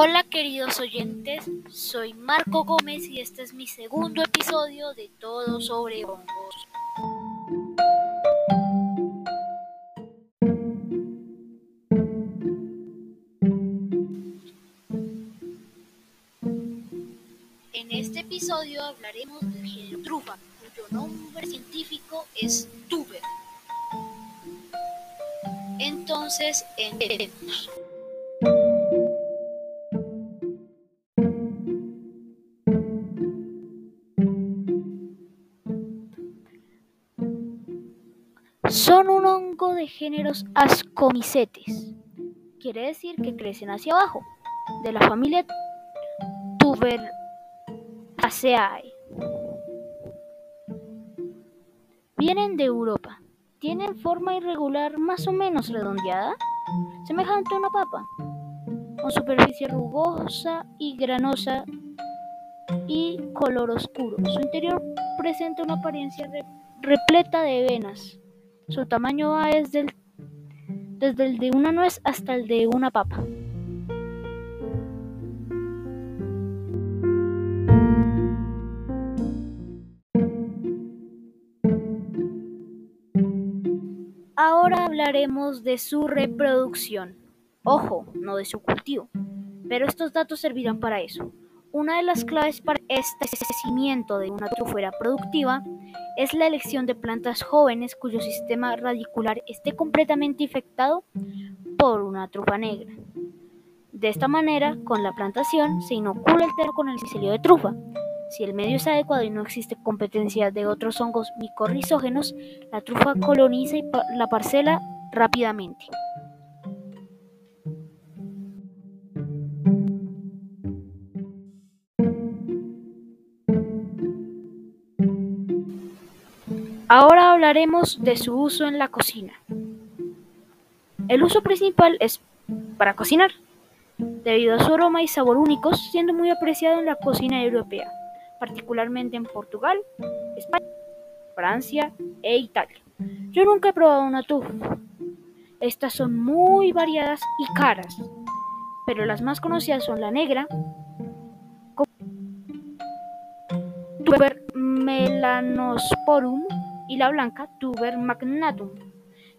Hola queridos oyentes, soy Marco Gómez y este es mi segundo episodio de Todo sobre hongos. En este episodio hablaremos del género trufa, cuyo nombre científico es tuber. Entonces, empecemos. Son un hongo de géneros ascomicetes. Quiere decir que crecen hacia abajo, de la familia Tuberaceae. Vienen de Europa. Tienen forma irregular más o menos redondeada, semejante a una papa, con superficie rugosa y granosa y color oscuro. Su interior presenta una apariencia repleta de venas. Su tamaño va desde el, desde el de una nuez hasta el de una papa. Ahora hablaremos de su reproducción. Ojo, no de su cultivo, pero estos datos servirán para eso. Una de las claves para este crecimiento de una trufera productiva es la elección de plantas jóvenes cuyo sistema radicular esté completamente infectado por una trufa negra. De esta manera, con la plantación se inocula el terreno con el micelio de trufa. Si el medio es adecuado y no existe competencia de otros hongos micorrizógenos, la trufa coloniza la parcela rápidamente. Ahora hablaremos de su uso en la cocina. El uso principal es para cocinar, debido a su aroma y sabor únicos, siendo muy apreciado en la cocina europea, particularmente en Portugal, España, Francia e Italia. Yo nunca he probado una tufa. Estas son muy variadas y caras, pero las más conocidas son la negra, Tuber melanosporum, y la blanca Tuber magnatum,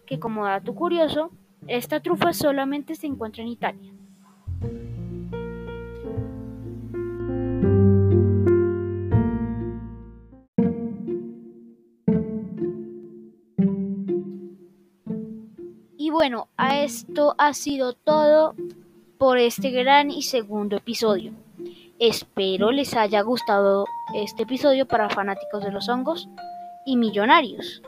que como dato curioso, esta trufa solamente se encuentra en Italia. Y bueno, a esto ha sido todo por este gran y segundo episodio. Espero les haya gustado este episodio para fanáticos de los hongos y millonarios.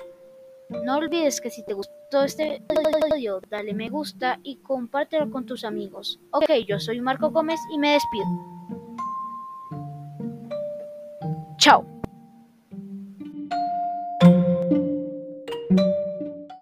No olvides que si te gustó este video, dale me gusta y compártelo con tus amigos. Ok, yo soy Marco Gómez y me despido. Chao.